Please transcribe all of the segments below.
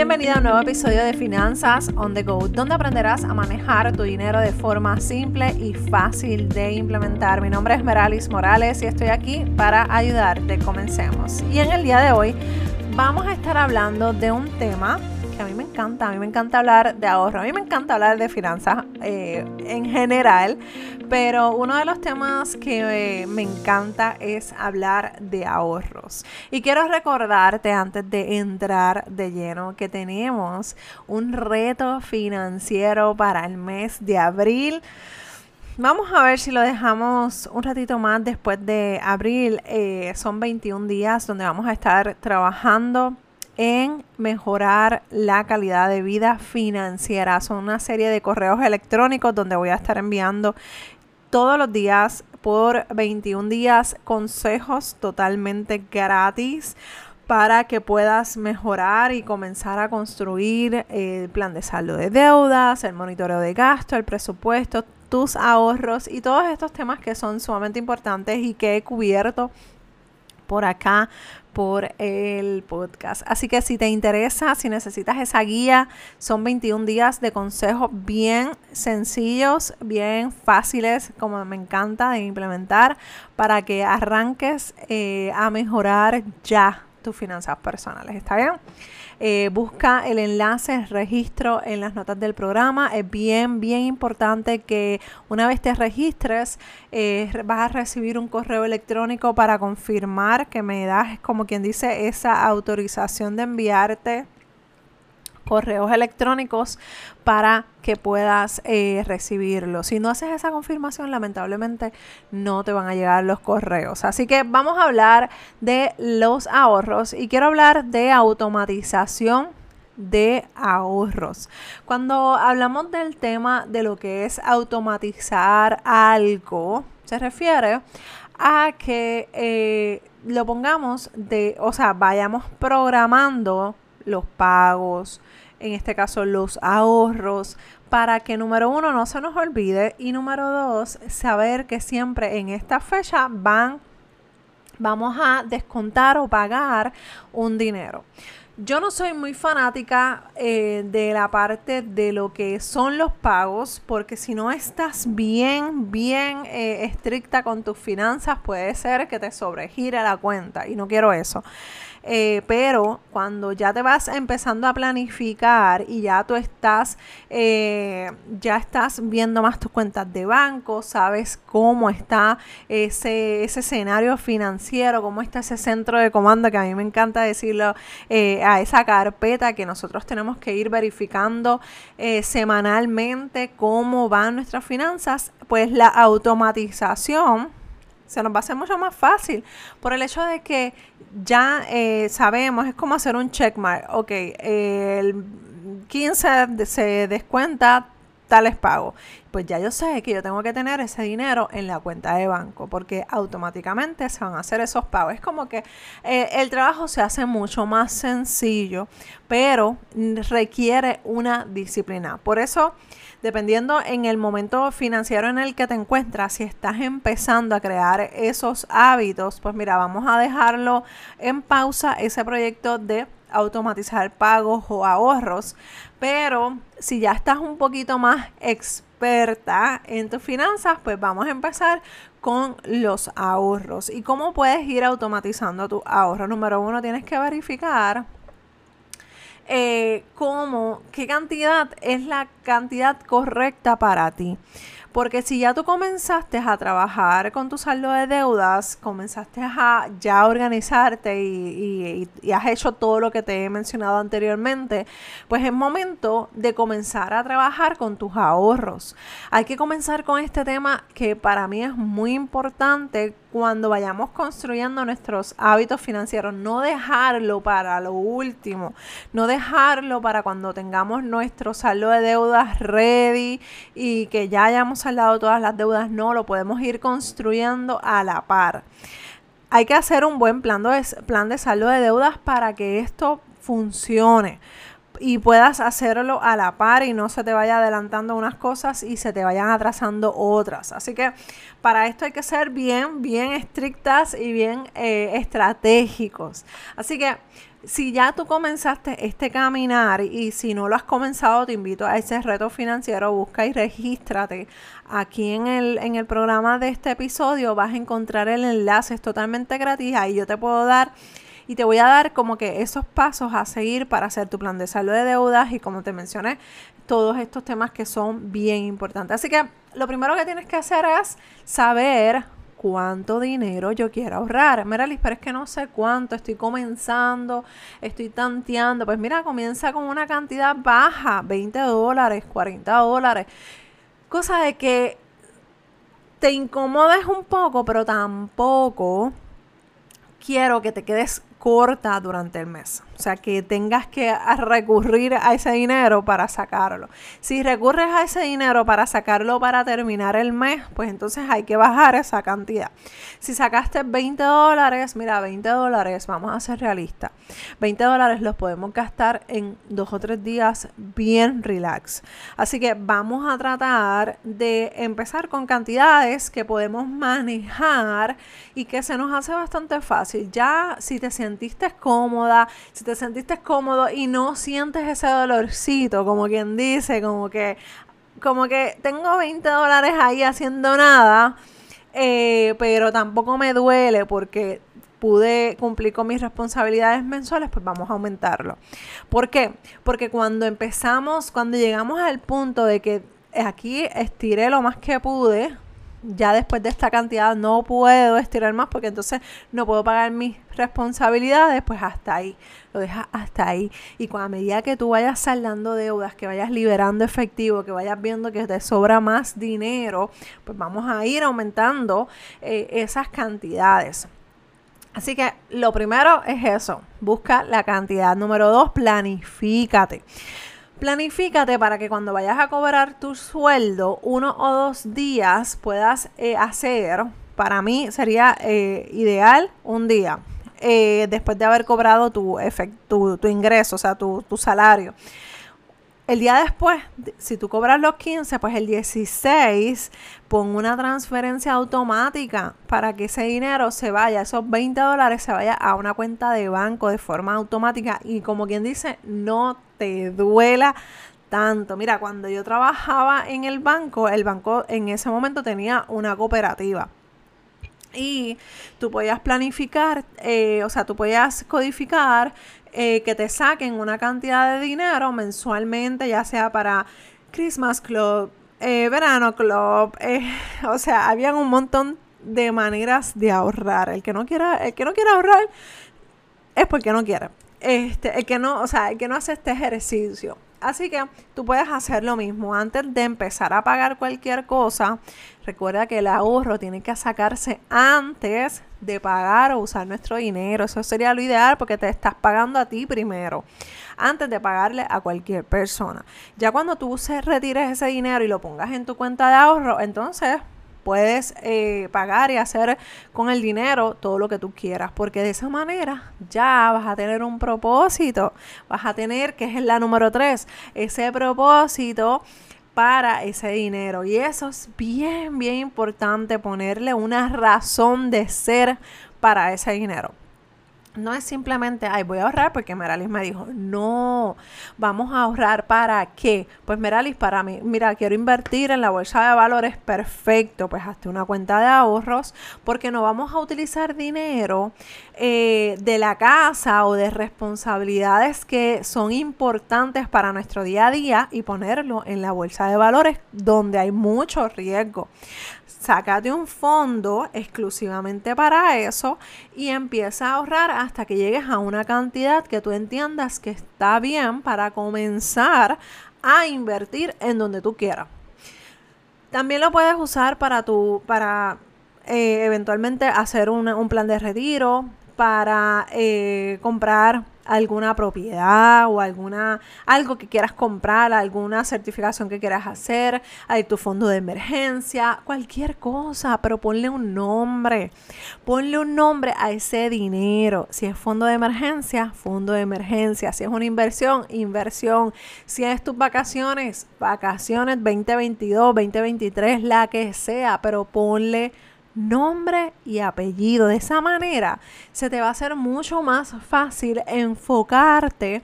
Bienvenida a un nuevo episodio de Finanzas on the Go, donde aprenderás a manejar tu dinero de forma simple y fácil de implementar. Mi nombre es Meralis Morales y estoy aquí para ayudarte. Comencemos. Y en el día de hoy vamos a estar hablando de un tema a mí me encanta hablar de ahorro, a mí me encanta hablar de finanzas eh, en general, pero uno de los temas que eh, me encanta es hablar de ahorros. Y quiero recordarte antes de entrar de lleno que tenemos un reto financiero para el mes de abril. Vamos a ver si lo dejamos un ratito más después de abril. Eh, son 21 días donde vamos a estar trabajando en mejorar la calidad de vida financiera. Son una serie de correos electrónicos donde voy a estar enviando todos los días por 21 días consejos totalmente gratis para que puedas mejorar y comenzar a construir el plan de saldo de deudas, el monitoreo de gasto, el presupuesto, tus ahorros y todos estos temas que son sumamente importantes y que he cubierto por acá por el podcast. Así que si te interesa, si necesitas esa guía, son 21 días de consejos bien sencillos, bien fáciles, como me encanta de implementar, para que arranques eh, a mejorar ya tus finanzas personales. ¿Está bien? Eh, busca el enlace, registro en las notas del programa. Es bien, bien importante que una vez te registres, eh, vas a recibir un correo electrónico para confirmar que me das, como quien dice, esa autorización de enviarte correos electrónicos para que puedas eh, recibirlo. Si no haces esa confirmación, lamentablemente no te van a llegar los correos. Así que vamos a hablar de los ahorros y quiero hablar de automatización de ahorros. Cuando hablamos del tema de lo que es automatizar algo, se refiere a que eh, lo pongamos de, o sea, vayamos programando los pagos, en este caso los ahorros, para que número uno no se nos olvide y número dos, saber que siempre en esta fecha van, vamos a descontar o pagar un dinero. Yo no soy muy fanática eh, de la parte de lo que son los pagos, porque si no estás bien, bien eh, estricta con tus finanzas, puede ser que te sobregire la cuenta y no quiero eso. Eh, pero cuando ya te vas empezando a planificar y ya tú estás, eh, ya estás viendo más tus cuentas de banco, sabes cómo está ese, ese escenario financiero, cómo está ese centro de comando, que a mí me encanta decirlo, eh, a esa carpeta que nosotros tenemos que ir verificando semanalmente cómo van nuestras finanzas, pues la automatización se nos va a hacer mucho más fácil por el hecho de que ya eh, sabemos, es como hacer un checkmark. Ok, el 15 se descuenta tales pagos. Pues ya yo sé que yo tengo que tener ese dinero en la cuenta de banco porque automáticamente se van a hacer esos pagos. Es como que eh, el trabajo se hace mucho más sencillo, pero requiere una disciplina. Por eso dependiendo en el momento financiero en el que te encuentras, si estás empezando a crear esos hábitos, pues mira, vamos a dejarlo en pausa ese proyecto de automatizar pagos o ahorros. Pero si ya estás un poquito más experta en tus finanzas, pues vamos a empezar con los ahorros. ¿Y cómo puedes ir automatizando tu ahorro? Número uno, tienes que verificar eh, cómo, qué cantidad es la cantidad correcta para ti. Porque si ya tú comenzaste a trabajar con tu saldo de deudas, comenzaste a ya organizarte y, y, has hecho todo lo que te he mencionado anteriormente, pues es momento de comenzar a trabajar con tus ahorros. Hay que comenzar con este tema que para mí es muy importante cuando vayamos construyendo nuestros hábitos financieros, no dejarlo para lo último, no dejarlo para cuando tengamos nuestro saldo de deudas ready y que ya hayamos saldado todas las deudas, no, lo podemos ir construyendo a la par. Hay que hacer un buen plan de, plan de saldo de deudas para que esto funcione y puedas hacerlo a la par y no se te vaya adelantando unas cosas y se te vayan atrasando otras. Así que para esto hay que ser bien, bien estrictas y bien eh, estratégicos. Así que si ya tú comenzaste este caminar y si no lo has comenzado, te invito a ese reto financiero, busca y regístrate. Aquí en el, en el programa de este episodio vas a encontrar el enlace, es totalmente gratis, ahí yo te puedo dar y te voy a dar como que esos pasos a seguir para hacer tu plan de salud de deudas y como te mencioné, todos estos temas que son bien importantes. Así que lo primero que tienes que hacer es saber cuánto dinero yo quiero ahorrar. Mira, Liz, pero es que no sé cuánto, estoy comenzando, estoy tanteando. Pues mira, comienza con una cantidad baja, 20 dólares, 40 dólares. Cosa de que te incomodes un poco, pero tampoco quiero que te quedes corta durante el mes. O sea, que tengas que recurrir a ese dinero para sacarlo. Si recurres a ese dinero para sacarlo para terminar el mes, pues entonces hay que bajar esa cantidad. Si sacaste 20 dólares, mira, 20 dólares, vamos a ser realistas. 20 dólares los podemos gastar en dos o tres días bien relax. Así que vamos a tratar de empezar con cantidades que podemos manejar y que se nos hace bastante fácil. Ya si te sentiste cómoda, si te te sentiste cómodo y no sientes ese dolorcito, como quien dice, como que, como que tengo 20 dólares ahí haciendo nada, eh, pero tampoco me duele porque pude cumplir con mis responsabilidades mensuales, pues vamos a aumentarlo. ¿Por qué? Porque cuando empezamos, cuando llegamos al punto de que aquí estiré lo más que pude, ya después de esta cantidad no puedo estirar más porque entonces no puedo pagar mis responsabilidades, pues hasta ahí, lo dejas hasta ahí. Y cuando a medida que tú vayas saldando deudas, que vayas liberando efectivo, que vayas viendo que te sobra más dinero, pues vamos a ir aumentando eh, esas cantidades. Así que lo primero es eso, busca la cantidad. Número dos, planifícate. Planifícate para que cuando vayas a cobrar tu sueldo, uno o dos días puedas eh, hacer, para mí sería eh, ideal un día, eh, después de haber cobrado tu, tu, tu ingreso, o sea, tu, tu salario. El día después, si tú cobras los 15, pues el 16 pon una transferencia automática para que ese dinero se vaya, esos 20 dólares se vaya a una cuenta de banco de forma automática y como quien dice, no te duela tanto. Mira, cuando yo trabajaba en el banco, el banco en ese momento tenía una cooperativa. Y tú podías planificar, eh, o sea, tú podías codificar eh, que te saquen una cantidad de dinero mensualmente, ya sea para Christmas Club, eh, Verano Club, eh, o sea, habían un montón de maneras de ahorrar. El que no quiera, el que no quiera ahorrar es porque no quiere. Este, el que no, o sea, el que no hace este ejercicio Así que tú puedes hacer lo mismo. Antes de empezar a pagar cualquier cosa, recuerda que el ahorro tiene que sacarse antes de pagar o usar nuestro dinero. Eso sería lo ideal porque te estás pagando a ti primero, antes de pagarle a cualquier persona. Ya cuando tú retires ese dinero y lo pongas en tu cuenta de ahorro, entonces puedes eh, pagar y hacer con el dinero todo lo que tú quieras, porque de esa manera ya vas a tener un propósito, vas a tener, que es la número tres, ese propósito para ese dinero. Y eso es bien, bien importante, ponerle una razón de ser para ese dinero no es simplemente, ay, voy a ahorrar porque Meralis me dijo, no, vamos a ahorrar para qué. Pues Meralis, para mí, mira, quiero invertir en la bolsa de valores, perfecto, pues hazte una cuenta de ahorros porque no vamos a utilizar dinero eh, de la casa o de responsabilidades que son importantes para nuestro día a día y ponerlo en la bolsa de valores donde hay mucho riesgo sácate un fondo exclusivamente para eso y empieza a ahorrar hasta que llegues a una cantidad que tú entiendas que está bien para comenzar a invertir en donde tú quieras. También lo puedes usar para tu, para eh, eventualmente hacer un plan de retiro, para eh, comprar alguna propiedad o alguna algo que quieras comprar, alguna certificación que quieras hacer, hay tu fondo de emergencia, cualquier cosa, pero ponle un nombre. Ponle un nombre a ese dinero. Si es fondo de emergencia, fondo de emergencia. Si es una inversión, inversión. Si es tus vacaciones, vacaciones 2022, 2023, la que sea, pero ponle nombre y apellido. De esa manera se te va a hacer mucho más fácil enfocarte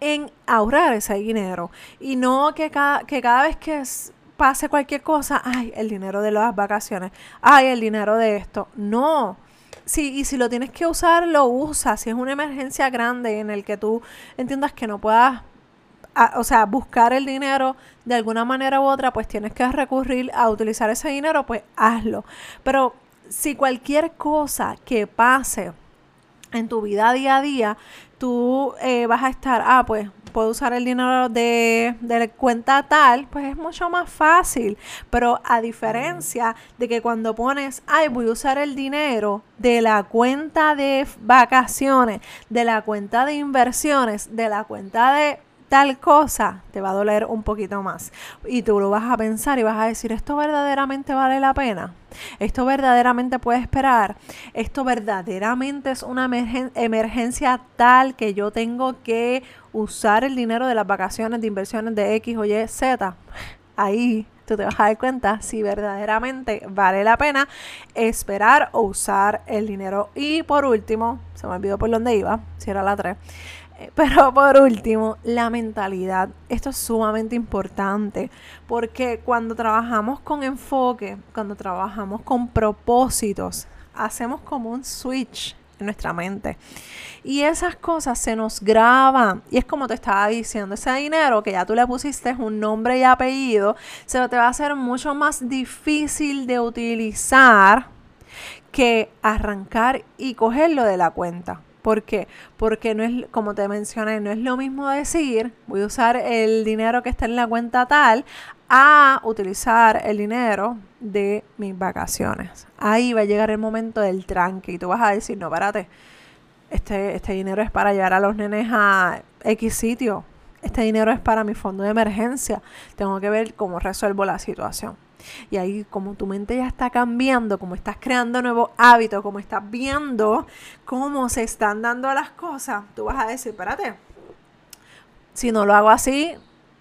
en ahorrar ese dinero y no que cada, que cada vez que pase cualquier cosa, ay, el dinero de las vacaciones, ay, el dinero de esto. No. Sí, y si lo tienes que usar, lo usas. Si es una emergencia grande en el que tú entiendas que no puedas o sea, buscar el dinero de alguna manera u otra, pues tienes que recurrir a utilizar ese dinero, pues hazlo. Pero si cualquier cosa que pase en tu vida día a día, tú eh, vas a estar, ah, pues puedo usar el dinero de, de, cuenta tal, pues es mucho más fácil. Pero a diferencia de que cuando pones, ay, voy a usar el dinero de la cuenta de vacaciones, de la cuenta de inversiones, de la cuenta de tal cosa te va a doler un poquito más. Y tú lo vas a pensar y vas a decir, ¿esto verdaderamente vale la pena? ¿Esto verdaderamente puede esperar? ¿Esto verdaderamente es una emergencia tal que yo tengo que usar el dinero de las vacaciones de inversiones de X o Y, Z? Ahí tú te vas a dar cuenta si verdaderamente vale la pena esperar o usar el dinero. Y por último, se me olvidó por dónde iba, si era la 3. Pero por último, la mentalidad. Esto es sumamente importante porque cuando trabajamos con enfoque, cuando trabajamos con propósitos, hacemos como un switch en nuestra mente. Y esas cosas se nos graban. Y es como te estaba diciendo, ese dinero que ya tú le pusiste un nombre y apellido, se te va a hacer mucho más difícil de utilizar que arrancar y cogerlo de la cuenta. ¿Por qué? Porque no es, como te mencioné, no es lo mismo decir, voy a usar el dinero que está en la cuenta tal, a utilizar el dinero de mis vacaciones. Ahí va a llegar el momento del tranque y tú vas a decir, no, espérate, este, este dinero es para llevar a los nenes a X sitio, este dinero es para mi fondo de emergencia, tengo que ver cómo resuelvo la situación. Y ahí como tu mente ya está cambiando, como estás creando nuevos hábitos, como estás viendo cómo se están dando las cosas, tú vas a decir, espérate, si no lo hago así,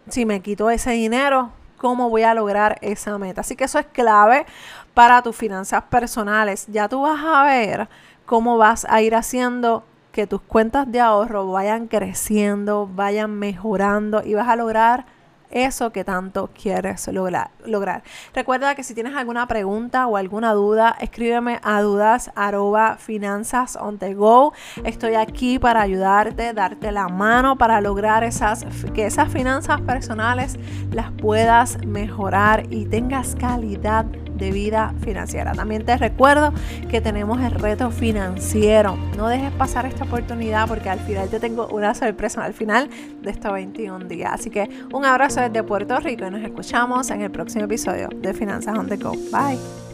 si me quito ese dinero, ¿cómo voy a lograr esa meta? Así que eso es clave para tus finanzas personales. Ya tú vas a ver cómo vas a ir haciendo que tus cuentas de ahorro vayan creciendo, vayan mejorando y vas a lograr eso que tanto quieres lograr, lograr. Recuerda que si tienes alguna pregunta o alguna duda, escríbeme a dudas arroba finanzas on the go. Estoy aquí para ayudarte, darte la mano para lograr esas, que esas finanzas personales las puedas mejorar y tengas calidad de vida financiera. También te recuerdo que tenemos el reto financiero. No dejes pasar esta oportunidad porque al final te tengo una sorpresa al final de estos 21 días. Así que un abrazo desde Puerto Rico y nos escuchamos en el próximo episodio de Finanzas on the Go. Bye.